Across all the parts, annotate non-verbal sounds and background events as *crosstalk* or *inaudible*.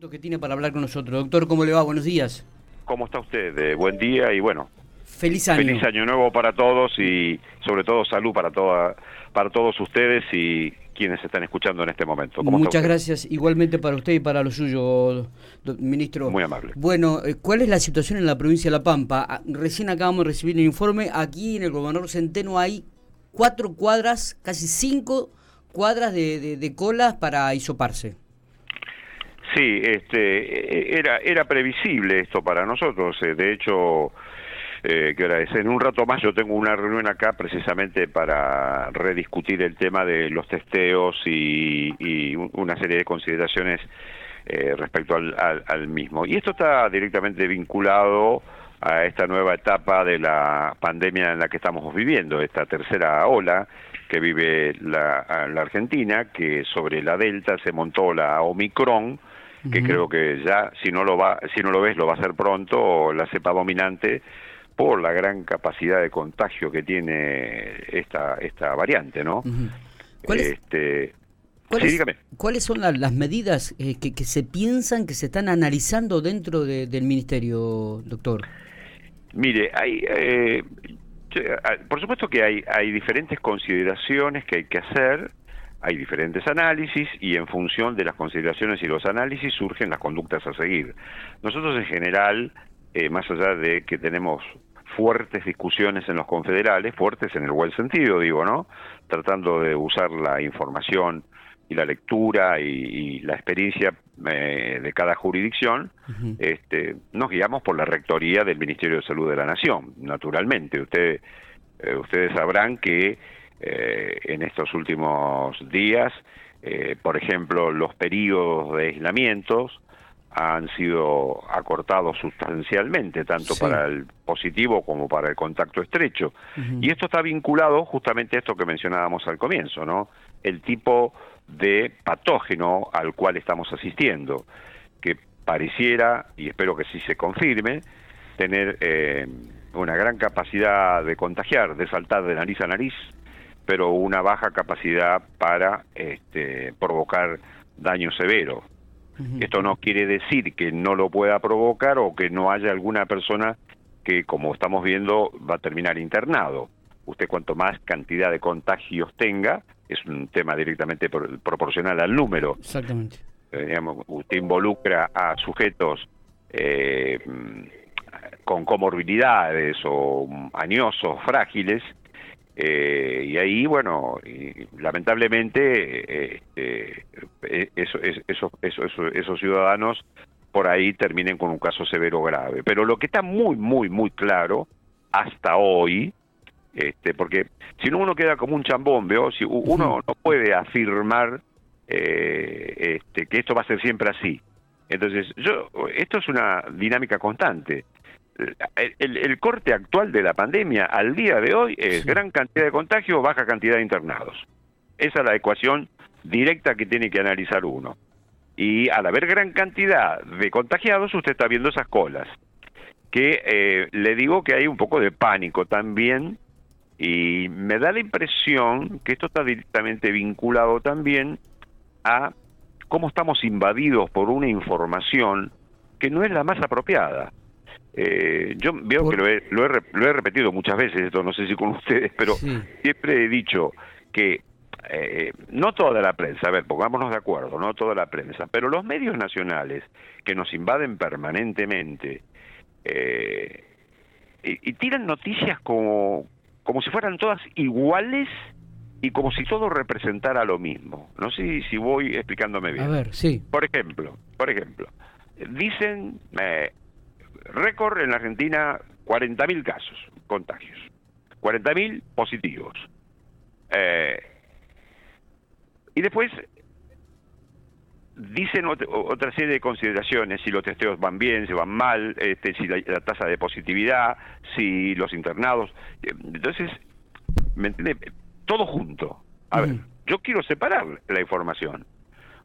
que tiene para hablar con nosotros. Doctor, ¿cómo le va? Buenos días. ¿Cómo está usted? Eh, buen día y bueno. Feliz año. Feliz año nuevo para todos y sobre todo salud para toda, para todos ustedes y quienes están escuchando en este momento. Muchas gracias, igualmente para usted y para lo suyo, ministro. Muy amable. Bueno, eh, ¿cuál es la situación en la provincia de La Pampa? Ah, recién acabamos de recibir el informe, aquí en el gobernador Centeno hay cuatro cuadras, casi cinco cuadras de, de colas para isoparse. Sí, este, era, era previsible esto para nosotros. Eh, de hecho, eh, que En un rato más yo tengo una reunión acá precisamente para rediscutir el tema de los testeos y, una serie de consideraciones eh, respecto al, al, mismo. Y esto está directamente vinculado a esta nueva etapa de la pandemia en la que estamos viviendo, esta tercera ola que vive la, la Argentina, que sobre la Delta se montó la Omicron, que creo que ya si no lo va si no lo ves lo va a hacer pronto la cepa dominante por la gran capacidad de contagio que tiene esta esta variante no ¿Cuáles, este, ¿cuáles, son las medidas eh, que, se piensan que se están analizando dentro del ministerio doctor mire hay eh, por supuesto que hay hay diferentes consideraciones que hay que hacer hay diferentes análisis y en función de las consideraciones y los análisis surgen las conductas a seguir. Nosotros en general, eh, más allá de que tenemos fuertes discusiones en los confederales, fuertes en el buen sentido, digo, ¿no? Tratando de usar la información y la lectura y, la experiencia eh, de cada jurisdicción, este, nos guiamos por la rectoría del Ministerio de Salud de la Nación, naturalmente. Usted, eh, ustedes sabrán que eh, en estos últimos días. Eh, por ejemplo, los periodos de aislamientos han sido acortados sustancialmente, tanto para el positivo como para el contacto estrecho. Y esto está vinculado justamente a esto que mencionábamos al comienzo, ¿no? El tipo de patógeno al cual estamos asistiendo, que pareciera, y espero que sí se confirme, tener eh, una gran capacidad de contagiar, de saltar de nariz a nariz, pero una baja capacidad para este, provocar daño severo. Esto no quiere decir que no lo pueda provocar o que no haya alguna persona que, como estamos viendo, va a terminar internado. Usted cuanto más cantidad de contagios tenga, es un tema directamente proporcional al número. Exactamente. Eh, usted involucra a sujetos eh, con comorbilidades o añosos, frágiles, eh, y ahí, bueno, lamentablemente, eh, eh, eso, eso, eso, esos ciudadanos por ahí terminen con un caso severo grave. Pero lo que está muy, muy, muy claro hasta hoy, este, porque si no uno queda como un chambón, ¿veo? Si uno no puede afirmar este, que esto va a ser siempre así. Entonces, yo, esto es una dinámica constante el, corte actual de la pandemia al día de hoy es gran cantidad de contagios, baja cantidad de internados. Esa es la ecuación directa que tiene que analizar uno. Y al haber gran cantidad de contagiados, usted está viendo esas colas. Que eh, le digo que hay un poco de pánico también y me da la impresión que esto está directamente vinculado también a cómo estamos invadidos por una información que no es la más apropiada. Eh, yo veo que lo he, lo, he, repetido muchas veces, esto no sé si con *laughs* ustedes, pero siempre he dicho que eh, no toda la prensa, a ver, pongámonos de acuerdo, no toda la prensa, pero los medios nacionales que nos invaden permanentemente eh, y, tiran noticias como, como si fueran todas iguales y como si todo representara lo mismo. No sé si voy explicándome bien. A ver, sí. Por ejemplo, por ejemplo, dicen récord en la Argentina, 40.000 casos, contagios, 40.000 positivos. Eh, y después dicen otra serie de consideraciones, si los testeos van bien, si van mal, este, si la, tasa de positividad, si los internados. Entonces, ¿me entiende? Todo junto. A ver, yo quiero separar la información.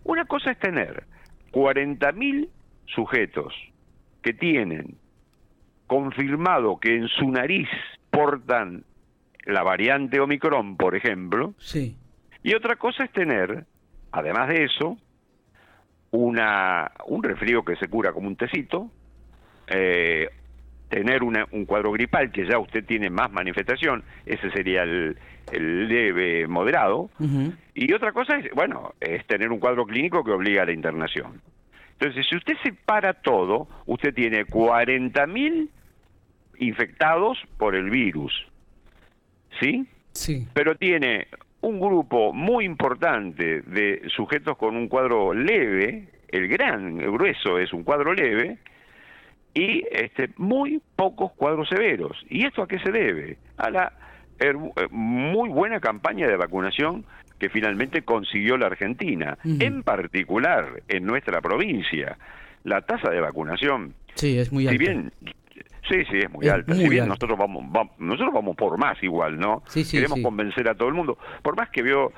Una cosa es tener 40.000 sujetos que tienen confirmado que en su nariz portan la variante Omicron, por ejemplo, sí. y otra cosa es tener, además de eso, una, un resfrío que se cura como un tecito, eh, tener un cuadro gripal que ya usted tiene más manifestación, ese sería el, leve moderado, y otra cosa es, bueno, es tener un cuadro clínico que obliga a la internación. Entonces, si usted separa todo, usted tiene 40.000 infectados por el virus, ¿sí? Sí. Pero tiene un grupo muy importante de sujetos con un cuadro leve, el gran, el grueso es un cuadro leve, y este, muy pocos cuadros severos. ¿Y esto a qué se debe? A la eh, muy buena campaña de vacunación que finalmente consiguió la Argentina, en particular en nuestra provincia. La tasa de vacunación, sí, es muy alta. si bien Sí, sí, es muy alta. si bien nosotros vamos, nosotros vamos por más igual, ¿no? Queremos convencer a todo el mundo. Por más que veo,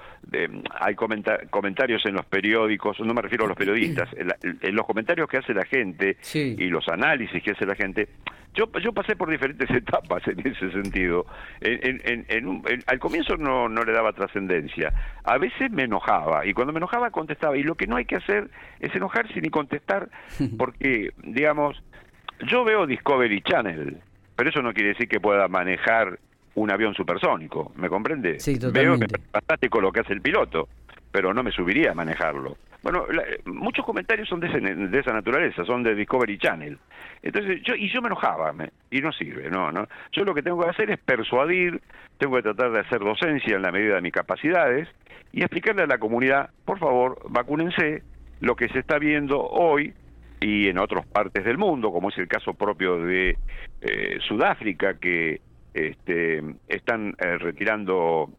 hay comentarios en los periódicos, no me refiero a los periodistas, en, los comentarios que hace la gente y los análisis que hace la gente, yo, yo pasé por diferentes *laughs* etapas en ese sentido. al comienzo no, no le daba trascendencia. A veces me enojaba y cuando me enojaba contestaba. Y lo que no hay que hacer es enojarse ni contestar *laughs* porque, digamos, yo veo Discovery Channel, pero eso no quiere decir que pueda manejar un avión supersónico, ¿me comprende? Sí, totalmente. Veo que es fantástico lo que hace el piloto, pero no me subiría a manejarlo. Bueno, muchos comentarios son de, de, esa naturaleza, son de Discovery Channel. Entonces, yo y yo me enojaba, y no sirve, no, no. Yo lo que tengo que hacer es persuadir, tengo que tratar de hacer docencia en la medida de mis capacidades y explicarle a la comunidad, por favor, vacúnense, lo que se está viendo hoy y en otras partes del mundo, como es el caso propio de eh, Sudáfrica, que este, están eh, retirando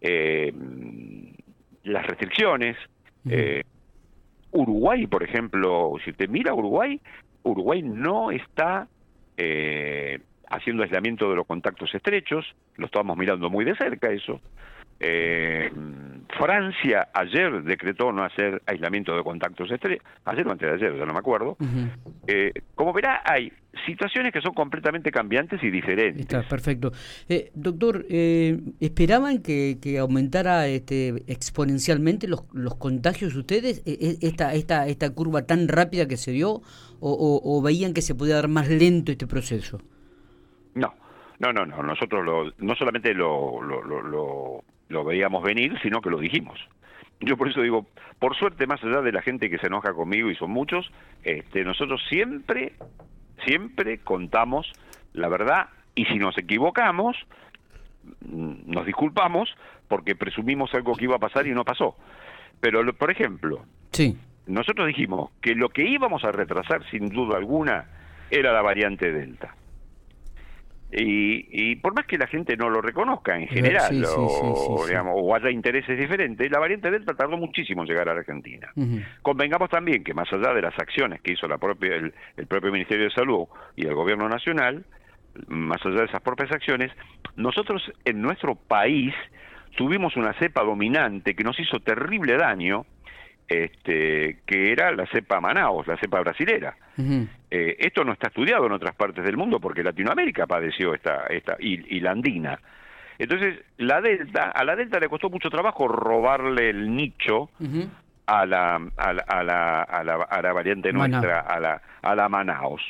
eh, las restricciones. Uruguay, por ejemplo, si usted mira Uruguay, Uruguay no está haciendo aislamiento de los contactos estrechos, lo estamos mirando muy de cerca eso. Eh, Francia ayer decretó no hacer aislamiento de contactos estrechos, ayer o antes de ayer, ya no me acuerdo. eh, como verá, hay situaciones que son completamente cambiantes y diferentes. Está, perfecto. Eh, doctor, eh, ¿esperaban que, aumentara este, exponencialmente los, los contagios ustedes, e, e, esta, esta, esta curva tan rápida que se dio, o, veían que se podía dar más lento este proceso? No, no, no, no. Nosotros lo, no solamente lo, lo, lo veíamos venir, sino que lo dijimos. Yo por eso digo, por suerte, más allá de la gente que se enoja conmigo, y son muchos, este, nosotros siempre, siempre contamos la verdad, y si nos equivocamos, mm, nos disculpamos porque presumimos algo que iba a pasar y no pasó. Pero, por ejemplo, sí. nosotros dijimos que lo que íbamos a retrasar, sin duda alguna, era la variante Delta. Y, por más que la gente no lo reconozca en general, o, digamos, o, haya intereses diferentes, la variante Delta tardó muchísimo en llegar a la Argentina. Convengamos también que más allá de las acciones que hizo la propia, el, propio Ministerio de Salud y el Gobierno Nacional, más allá de esas propias acciones, nosotros en nuestro país tuvimos una cepa dominante que nos hizo terrible daño, este, que era la cepa Manaus, la cepa brasilera. Eh, esto no está estudiado en otras partes del mundo porque Latinoamérica padeció esta, esta y, la andina. Entonces, la Delta, a la Delta le costó mucho trabajo robarle el nicho a, la, a, la, a, la, a, la, variante nuestra, a la, a la Manaus.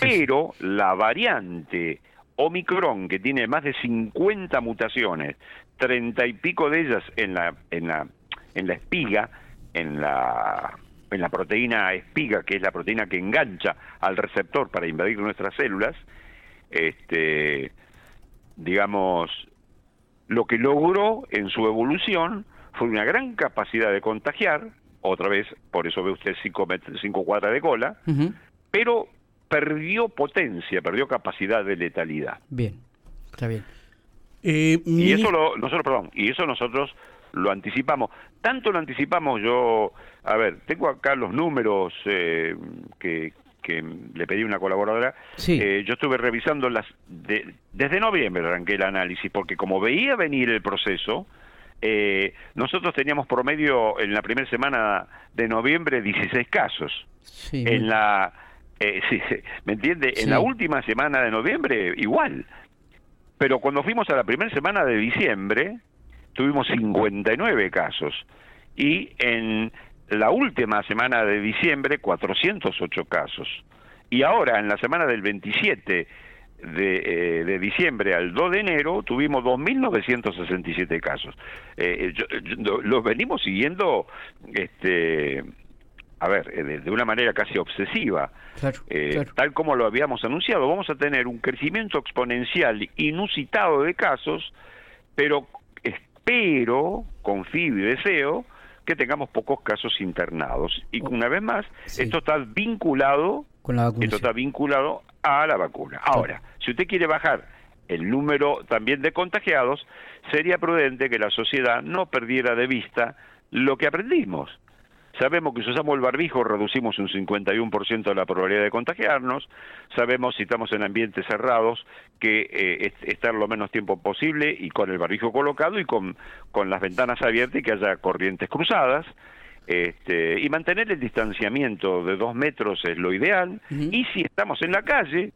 Pero la variante Omicron, que tiene más de 50 mutaciones, 30 y pico de ellas en la, en la, en la espiga, en la en la proteína espiga, que es la proteína que engancha al receptor para invadir nuestras células, este, digamos, lo que logró en su evolución fue una gran capacidad de contagiar, otra vez, por eso ve usted cinco, cinco cuadras de cola, pero perdió potencia, perdió capacidad de letalidad. Bien, está bien. Eh, y eso lo, nosotros, perdón, y eso nosotros lo anticipamos. Tanto lo anticipamos yo, a ver, tengo acá los números eh, que, que le pedí una colaboradora. Eh, yo estuve revisando las de, desde noviembre arranqué el análisis porque como veía venir el proceso, eh, nosotros teníamos promedio en la primera semana de noviembre 16 casos. en la *laughs* sí, ¿me entiende? En la última semana de noviembre igual. Pero cuando fuimos a la primera semana de diciembre, tuvimos 59 casos y en la última semana de diciembre 408 casos. Y ahora, en la semana del 27 de, eh, de diciembre al 2 de enero, tuvimos 2.967 casos. Eh, los venimos siguiendo, este, a ver, eh, de, una manera casi obsesiva. Tal como lo habíamos anunciado, vamos a tener un crecimiento exponencial inusitado de casos, pero espero, confío y deseo que tengamos pocos casos internados. Y una vez más, esto está vinculado Con la esto está vinculado a la vacuna. Ahora, si usted quiere bajar el número también de contagiados, sería prudente que la sociedad no perdiera de vista lo que aprendimos. Sabemos que si usamos el barbijo reducimos un 51% la probabilidad de contagiarnos. Sabemos si estamos en ambientes cerrados que eh, estar lo menos tiempo posible y con el barbijo colocado y con, con las ventanas abiertas y que haya corrientes cruzadas. Este, y mantener el distanciamiento de dos metros es lo ideal. Y si estamos en la calle,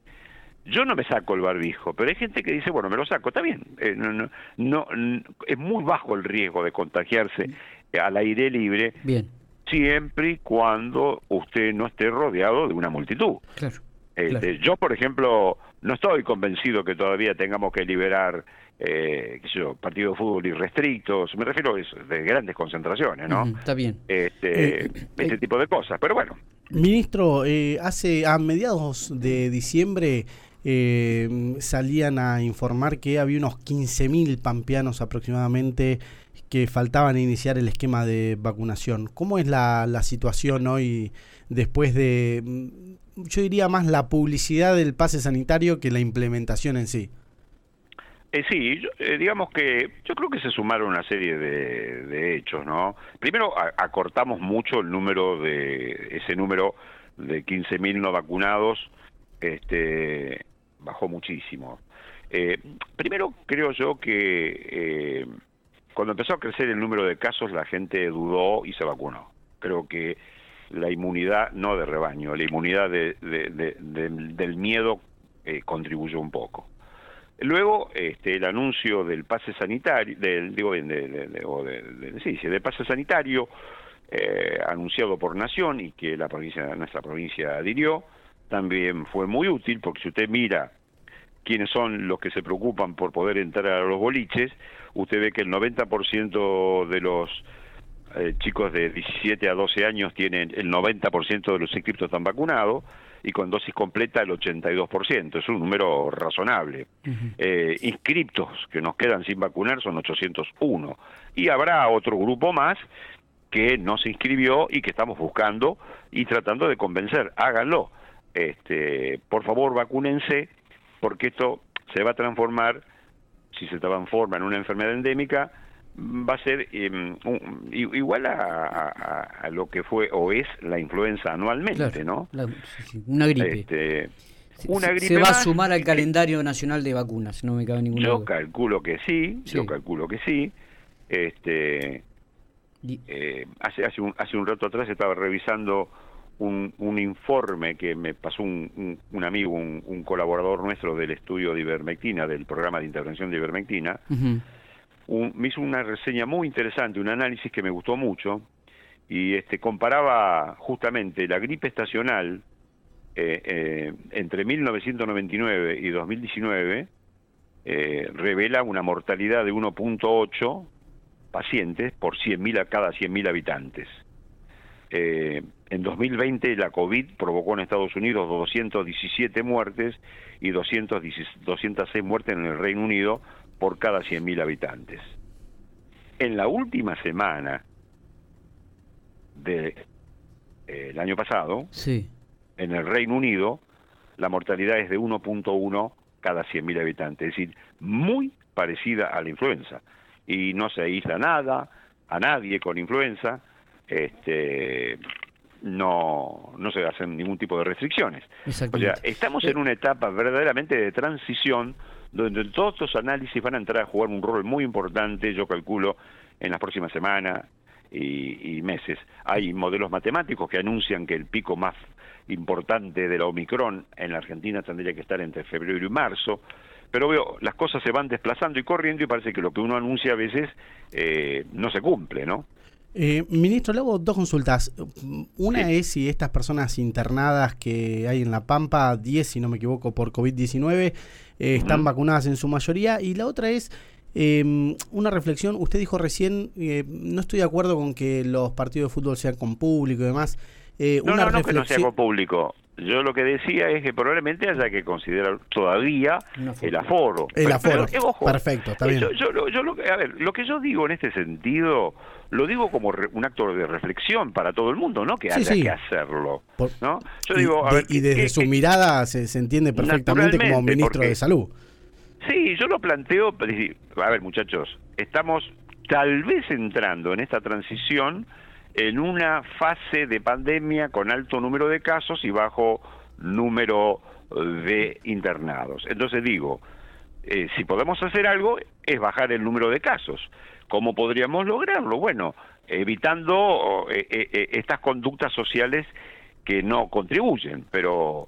yo no me saco el barbijo, pero hay gente que dice, bueno, me lo saco, está bien. Eh, no, no, es muy bajo el riesgo de contagiarse al aire libre. Bien siempre y cuando usted no esté rodeado de una multitud. Este, yo, por ejemplo, no estoy convencido que todavía tengamos que liberar eh, qué sé yo, partidos de fútbol irrestrictos, me refiero a eso, de grandes concentraciones, ¿no? está bien. Este, eh, este tipo de cosas, pero bueno. Ministro, eh, hace a mediados de diciembre salían a informar que había unos 15.000 pampeanos aproximadamente que faltaban iniciar el esquema de vacunación. ¿Cómo es la, la situación hoy después de, mm, yo diría más la publicidad del pase sanitario que la implementación en sí? Eh, sí, eh, digamos que yo creo que se sumaron una serie de, hechos, ¿no? Primero, acortamos mucho el número de, ese número de 15.000 no vacunados, este, bajó muchísimo. Eh, primero, creo yo que eh, cuando empezó a crecer el número de casos, la gente dudó y se vacunó. Creo que la inmunidad, no de rebaño, la inmunidad del miedo eh, contribuyó un poco. Luego, este, el anuncio del pase sanitario, del, digo bien, de, sí, del pase sanitario, eh, anunciado por Nación y que la provincia, nuestra provincia adhirió, también fue muy útil porque si usted mira quiénes son los que se preocupan por poder entrar a los boliches, usted ve que el 90% de los eh, chicos de 17 a 12 años tienen, el 90% de los inscriptos están vacunados y con dosis completa el 82%, es un número razonable. eh, inscriptos que nos quedan sin vacunar son 801 y habrá otro grupo más que no se inscribió y que estamos buscando y tratando de convencer, háganlo. Este, por favor, vacúnense porque esto se va a transformar, si se transforma en una enfermedad endémica, va a ser em, igual a, lo que fue o es la influenza anualmente, ¿no? una gripe. Este, una gripe se va a sumar al calendario nacional de vacunas, no me cabe ninguna yo calculo que sí, yo calculo que sí. Este, eh, hace hace un hace un rato atrás estaba revisando un, informe que me pasó un, amigo, un, colaborador nuestro del estudio de ivermectina, del programa de intervención de ivermectina, me hizo una reseña muy interesante, un análisis que me gustó mucho, y este comparaba justamente la gripe estacional eh, eh, entre 1999 y 2019, eh, revela una mortalidad de 1.8 pacientes por 100.000 a cada 100.000 habitantes. Eh, en 2020 la COVID provocó en Estados Unidos 217 muertes y 206 muertes en el Reino Unido por cada 100.000 habitantes. En la última semana del eh, año pasado, sí. en el Reino Unido, la mortalidad es de 1.1 cada 100.000 habitantes, es decir, muy parecida a la influenza. Y no se aísla nada, a nadie con influenza, este, no, no se hacen ningún tipo de restricciones. O sea, estamos en una etapa verdaderamente de transición donde todos estos análisis van a entrar a jugar un rol muy importante, yo calculo, en las próximas semanas y, meses. Hay modelos matemáticos que anuncian que el pico más importante de la Omicron en la Argentina tendría que estar entre febrero y marzo, pero veo, las cosas se van desplazando y corriendo y parece que lo que uno anuncia a veces eh, no se cumple, ¿no? Eh, ministro, le hago dos consultas. Una es si estas personas internadas que hay en La Pampa, 10 si no me equivoco, por COVID-19, eh, están vacunadas en su mayoría. Y la otra es em, una reflexión. Usted dijo recién, eh, no estoy de acuerdo con que los partidos de fútbol sean con público y demás. no, no, no que no sea con público. Yo lo que decía es que probablemente haya que considerar todavía el aforo. El aforo. Perfecto, está bien. Yo, lo, a ver, lo que yo digo en este sentido, lo digo como un acto de reflexión para todo el mundo, ¿no? Que haya que hacerlo. ¿no? Yo digo, y, desde su mirada se, entiende perfectamente como ministro de Salud. Sí, yo lo planteo. A ver, muchachos, estamos tal vez entrando en esta transición en una fase de pandemia con alto número de casos y bajo número de internados. Entonces digo, eh, si podemos hacer algo es bajar el número de casos. ¿Cómo podríamos lograrlo? Bueno, evitando eh, eh, estas conductas sociales que no contribuyen. Pero,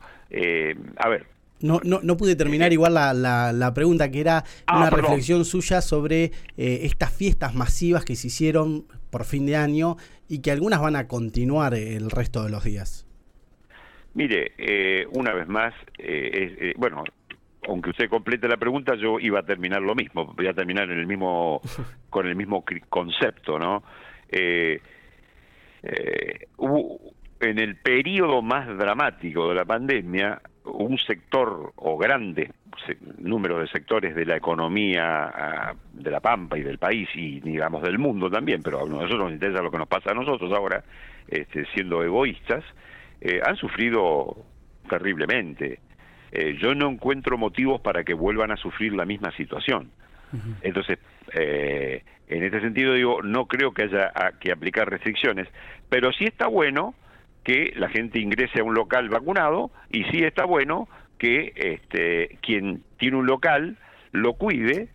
a ver, no, no, no pude terminar igual la, la, pregunta, que era ah, una reflexión suya sobre estas fiestas masivas que se hicieron por fin de año y que algunas van a continuar el resto de los días. Mire, eh, una vez más, eh, eh, bueno, aunque usted complete la pregunta, yo iba a terminar lo mismo, voy a terminar en el mismo, *laughs* con el mismo concepto, ¿no? en el periodo más dramático de la pandemia, un sector o grande número de sectores de la economía ah, de la Pampa y del país y digamos del mundo también, pero a nosotros nos interesa lo que nos pasa a nosotros ahora, este, siendo egoístas, eh, han sufrido terriblemente. Eh, yo no encuentro motivos para que vuelvan a sufrir la misma situación. Entonces, eh, en este sentido digo, no creo que haya que aplicar restricciones, pero sí está bueno que la gente ingrese a un local vacunado y sí está bueno que este, quien tiene un local lo cuide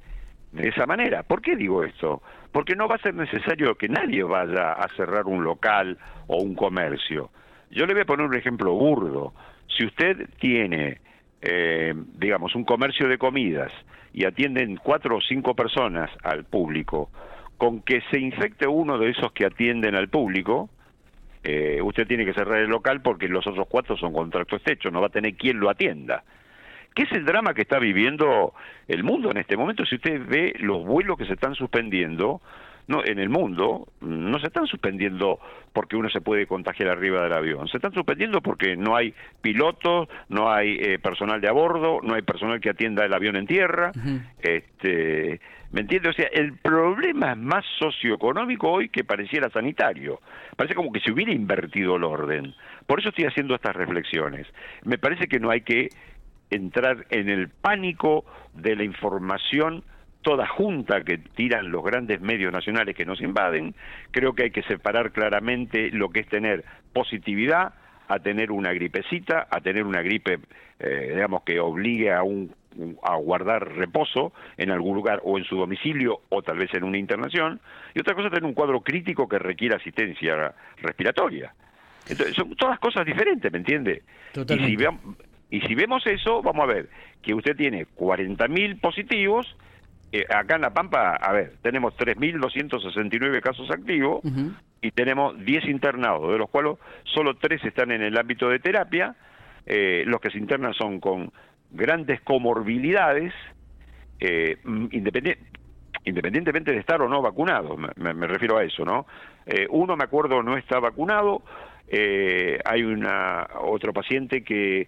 de esa manera. ¿Por qué digo esto? Porque no va a ser necesario que nadie vaya a cerrar un local o un comercio. Yo le voy a poner un ejemplo burdo. Si usted tiene, eh, digamos, un comercio de comidas y atienden cuatro o cinco personas al público, con que se infecte uno de esos que atienden al público, eh, usted tiene que cerrar el local porque los otros cuatro son contratos hechos, no va a tener quien lo atienda. ¿Qué es el drama que está viviendo el mundo en este momento? Si usted ve los vuelos que se están suspendiendo, no, en el mundo no se están suspendiendo porque uno se puede contagiar arriba del avión, se están suspendiendo porque no hay pilotos, no hay eh, personal de a bordo, no hay personal que atienda el avión en tierra, este, ¿me entiende? O sea, el problema es más socioeconómico hoy que pareciera sanitario, parece como que se hubiera invertido el orden, por eso estoy haciendo estas reflexiones, me parece que no hay que entrar en el pánico de la información toda junta que tiran los grandes medios nacionales que nos invaden, creo que hay que separar claramente lo que es tener positividad a tener una gripecita, a tener una gripe, eh, digamos, que obligue a, un, a guardar reposo en algún lugar o en su domicilio o tal vez en una internación, y otra cosa tener un cuadro crítico que requiere asistencia respiratoria. Entonces, son todas cosas diferentes, ¿me entiende? Y si, y si vemos eso, vamos a ver que usted tiene 40.000 positivos eh, acá en La Pampa, a ver, tenemos 3.269 casos activos y tenemos 10 internados, de los cuales solo 3 están en el ámbito de terapia. Eh, los que se internan son con grandes comorbilidades, eh, independientemente de estar o no vacunados, me, refiero a eso, ¿no? uno, me acuerdo, no está vacunado, hay una otro paciente que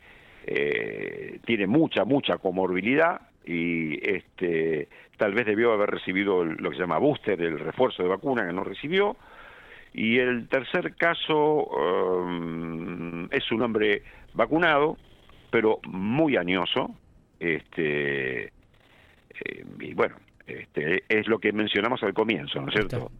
tiene mucha, mucha comorbilidad, y este tal vez debió haber recibido lo que se llama booster, el refuerzo de vacuna que no recibió. Y el tercer caso um, es un hombre vacunado, pero muy añoso, este, eh, y bueno, este, es lo que mencionamos al comienzo, ¿no es cierto?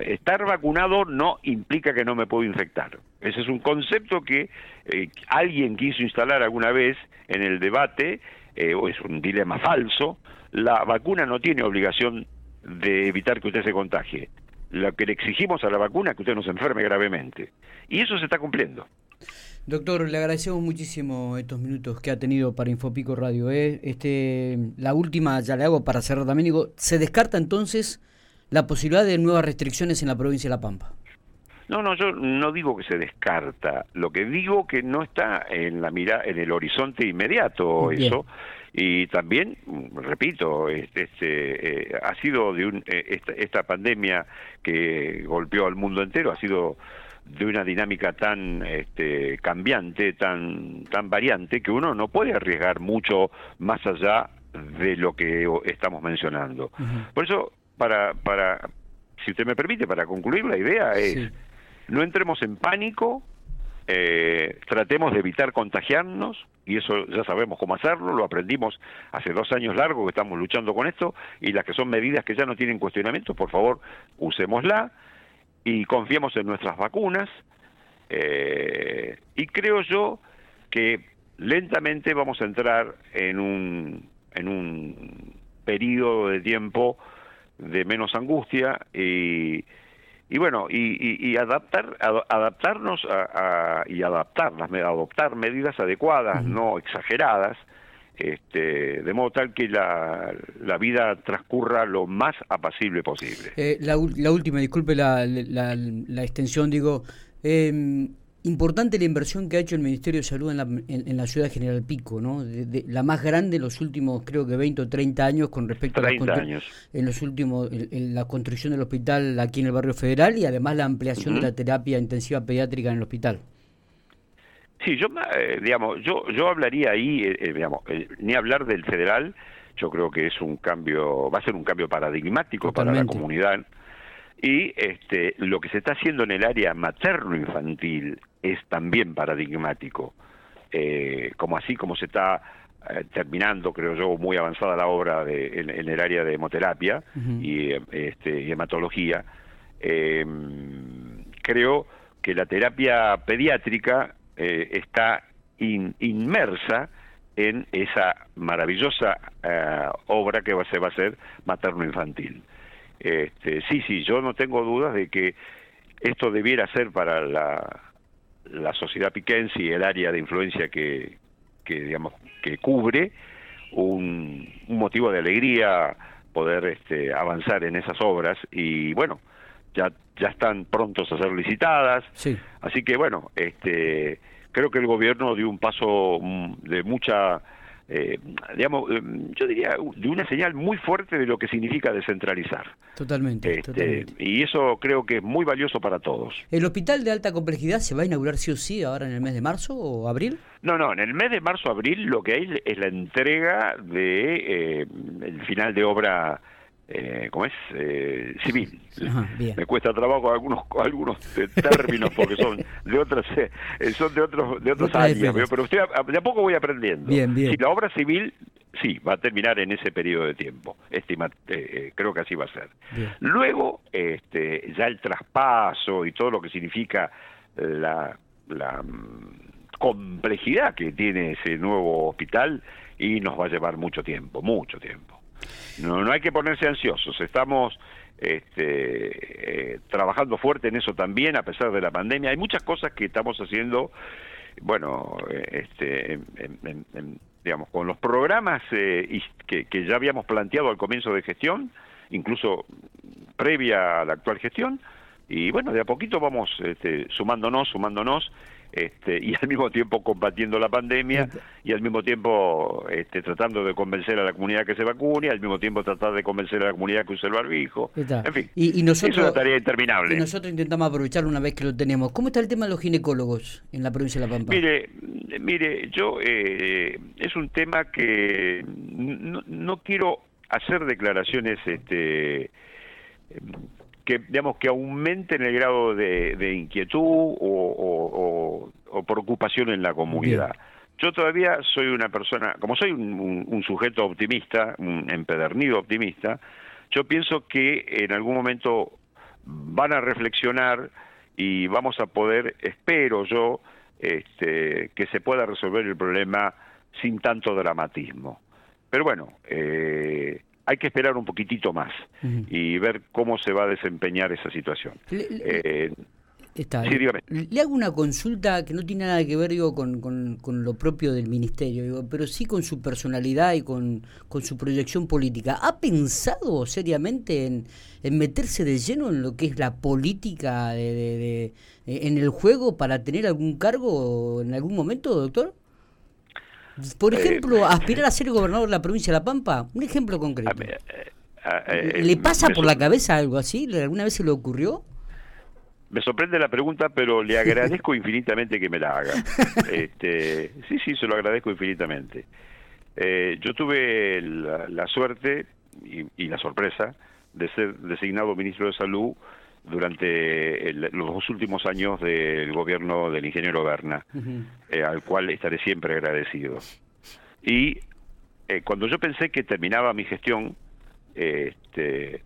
Estar vacunado no implica que no me puedo infectar. Ese es un concepto que eh, alguien quiso instalar alguna vez en el debate eh, o es un dilema falso, la vacuna no tiene obligación de evitar que usted se contagie. Lo que le exigimos a la vacuna es que usted no se enferme gravemente. Y eso se está cumpliendo. Doctor, le agradecemos muchísimo estos minutos que ha tenido para Infopico Radio. ¿eh? Este, la última ya le hago para cerrar también. Digo, ¿se descarta entonces la posibilidad de nuevas restricciones en la provincia de La Pampa? No, no, yo no digo que se descarta, lo que digo que no está en la mira, en el horizonte inmediato eso, y también, repito, este, este ha sido de un, eh, esta, esta pandemia que golpeó al mundo entero, ha sido de una dinámica tan este, cambiante, tan, tan variante, que uno no puede arriesgar mucho más allá de lo que estamos mencionando. Por eso, para, para, si usted me permite, para concluir, la idea es, no entremos en pánico, eh, tratemos de evitar contagiarnos, y eso ya sabemos cómo hacerlo, lo aprendimos hace dos años largos que estamos luchando con esto, y las que son medidas que ya no tienen cuestionamiento, por favor, usémosla y confiemos en nuestras vacunas eh, y creo yo que lentamente vamos a entrar en un en un periodo de tiempo de menos angustia y, y bueno y, y, adaptar adaptarnos a, y adaptar adoptar medidas adecuadas no exageradas este, de modo tal que la, la, vida transcurra lo más apacible posible. Eh, la, la, última, disculpe la, la, la extensión, digo, eh, importante la inversión que ha hecho el Ministerio de Salud en la, en, la ciudad de General Pico, ¿no? De, la más grande en los últimos, creo que 20 o 30 años con respecto a la, años. en los últimos, en, la construcción del hospital aquí en el barrio federal y además la ampliación de la terapia intensiva pediátrica en el hospital. Sí, yo, eh, digamos, yo, yo hablaría ahí, eh, eh, digamos, ni hablar del federal, yo creo que es un cambio, va a ser un cambio paradigmático para la comunidad. Y este, lo que se está haciendo en el área materno-infantil es también paradigmático, como así como se está terminando, creo yo, muy avanzada la obra de, en, el área de hemoterapia y, este, y hematología. creo que la terapia pediátrica eh, está inmersa en esa maravillosa eh, obra que se va a hacer materno-infantil. Este, sí, sí, yo no tengo dudas de que esto debiera ser para la, la sociedad piquense y el área de influencia que, que digamos que cubre un, un motivo de alegría poder este, avanzar en esas obras y bueno ya ya están prontos a ser licitadas sí. así que bueno este creo que el gobierno dio un paso mm, de mucha, eh, digamos, eh, yo diría, de una señal muy fuerte de lo que significa descentralizar. Totalmente, este, Y eso creo que es muy valioso para todos. ¿El hospital de alta complejidad se va a inaugurar sí o sí ahora en el mes de marzo o abril? No, no, en el mes de marzo abril lo que hay es la entrega de eh, el final de obra eh, ¿cómo es? Eh, civil. Me cuesta trabajo algunos algunos términos porque son de otras eh, son de otros de otros años, pero usted de a poco voy aprendiendo. Bien, bien. Si la obra civil sí va a terminar en ese periodo de tiempo. Estima, eh, eh, creo que así va a ser. Luego, este, ya el traspaso y todo lo que significa la, la mm, complejidad que tiene ese nuevo hospital y nos va a llevar mucho tiempo, mucho tiempo. No, no hay que ponerse ansiosos, estamos este, eh, trabajando fuerte en eso también, a pesar de la pandemia. Hay muchas cosas que estamos haciendo, bueno, este, digamos, con los programas eh, que, que ya habíamos planteado al comienzo de gestión, incluso previa a la actual gestión, y bueno, de a poquito vamos este, sumándonos, sumándonos, este, y al mismo tiempo combatiendo la pandemia y al mismo tiempo este, tratando de convencer a la comunidad que se vacune, al mismo tiempo tratar de convencer a la comunidad que use el barbijo. En fin, y, nosotros, es una tarea interminable. Y nosotros intentamos aprovecharlo una vez que lo tenemos. ¿Cómo está el tema de los ginecólogos en la provincia de La Pampa? Mire, mire yo eh, es un tema que no, no quiero hacer declaraciones este que digamos que aumenten el grado de, inquietud o, preocupación en la comunidad. Yo todavía soy una persona, como soy un, sujeto optimista, un empedernido optimista, yo pienso que en algún momento van a reflexionar y vamos a poder, espero yo, este, que se pueda resolver el problema sin tanto dramatismo. Pero bueno, eh, hay que esperar un poquitito más y ver cómo se va a desempeñar esa situación. Le, eh, Está, le, hago una consulta que no tiene nada que ver digo, con, con, lo propio del ministerio, digo, pero sí con su personalidad y con, con su proyección política. ¿Ha pensado seriamente en, en, meterse de lleno en lo que es la política de, de, en el juego para tener algún cargo en algún momento, doctor? Por eh, ejemplo, aspirar a ser gobernador de la provincia de La Pampa, un ejemplo concreto. Eh, ¿Le pasa por la cabeza algo así? ¿Alguna vez se le ocurrió? Me sorprende la pregunta, pero le *laughs* agradezco infinitamente que me la haga. Este, sí, sí, se lo agradezco infinitamente. Eh, yo tuve la, suerte y, la sorpresa de ser designado ministro de Salud durante los dos últimos años del gobierno del ingeniero Berna, eh, al cual estaré siempre agradecido. Y eh, cuando yo pensé que terminaba mi gestión, este,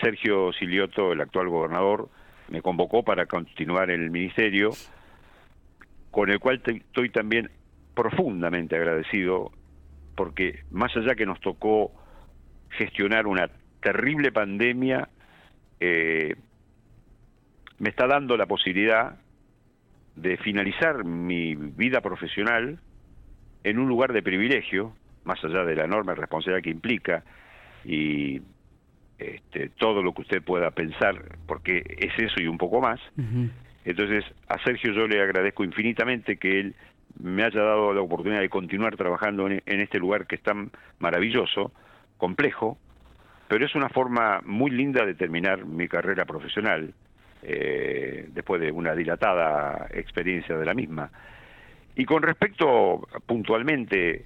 Sergio Silioto, el actual gobernador, me convocó para continuar en el ministerio, con el cual estoy también profundamente agradecido, porque más allá que nos tocó gestionar una terrible pandemia, eh, me está dando la posibilidad de finalizar mi vida profesional en un lugar de privilegio, más allá de la enorme responsabilidad que implica y este, todo lo que usted pueda pensar, porque es eso y un poco más. Entonces, a Sergio yo le agradezco infinitamente que él me haya dado la oportunidad de continuar trabajando en, este lugar que es tan maravilloso, complejo, pero es una forma muy linda de terminar mi carrera profesional, eh, después de una dilatada experiencia de la misma. Y con respecto puntualmente,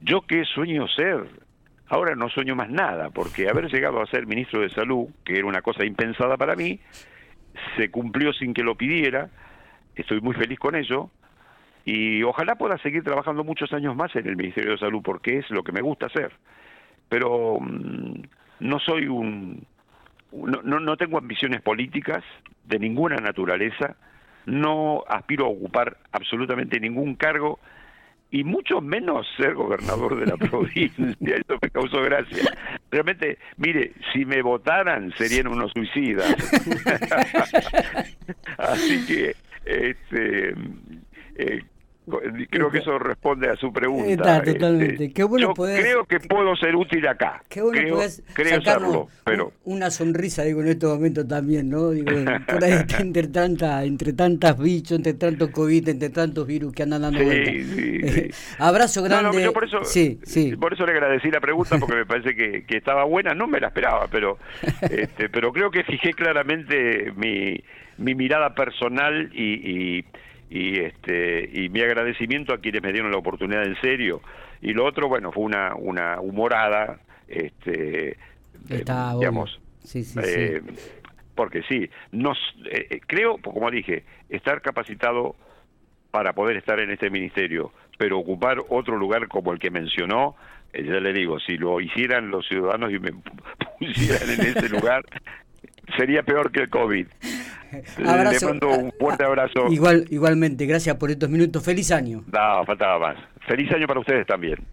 yo qué sueño ser, Ahora no sueño más nada, porque haber llegado a ser ministro de Salud, que era una cosa impensada para mí, se cumplió sin que lo pidiera, estoy muy feliz con ello, y ojalá pueda seguir trabajando muchos años más en el Ministerio de Salud, porque es lo que me gusta hacer. Pero mm, no soy un... No, no tengo ambiciones políticas de ninguna naturaleza, no aspiro a ocupar absolutamente ningún cargo y mucho menos ser gobernador de la *laughs* provincia. Eso me causó gracia. Realmente, mire, si me votaran serían unos suicidas. *laughs* *laughs* Así que, este, eh, Creo que eso responde a su pregunta. Está, totalmente. Este, yo creo que puedo ser útil acá. Qué bueno creo, creo serlo, pero una sonrisa digo en este momento también, ¿no? Digo, *laughs* por ahí entre tanta, entre tantas bichos, entre tantos covid, entre tantos virus que andan dando sí, *laughs* Abrazo grande. por eso, sí, sí. por eso le agradecí la pregunta porque me parece que, que estaba buena, no me la esperaba, pero *laughs* este, pero creo que fijé claramente mi, mi mirada personal y, y y este y mi agradecimiento a quienes me dieron la oportunidad en serio. Y lo otro bueno fue una una humorada este Está digamos sí, sí, eh, porque sí nos eh, eh, creo como dije estar capacitado para poder estar en este ministerio pero ocupar otro lugar como el que mencionó ya le digo si lo hicieran los ciudadanos y me *laughs* pusieran en ese *laughs* lugar sería peor que el covid *laughs* Le mando un fuerte abrazo. Igual, igualmente, gracias por estos minutos. Feliz año. No, faltaba más. Feliz año para ustedes también.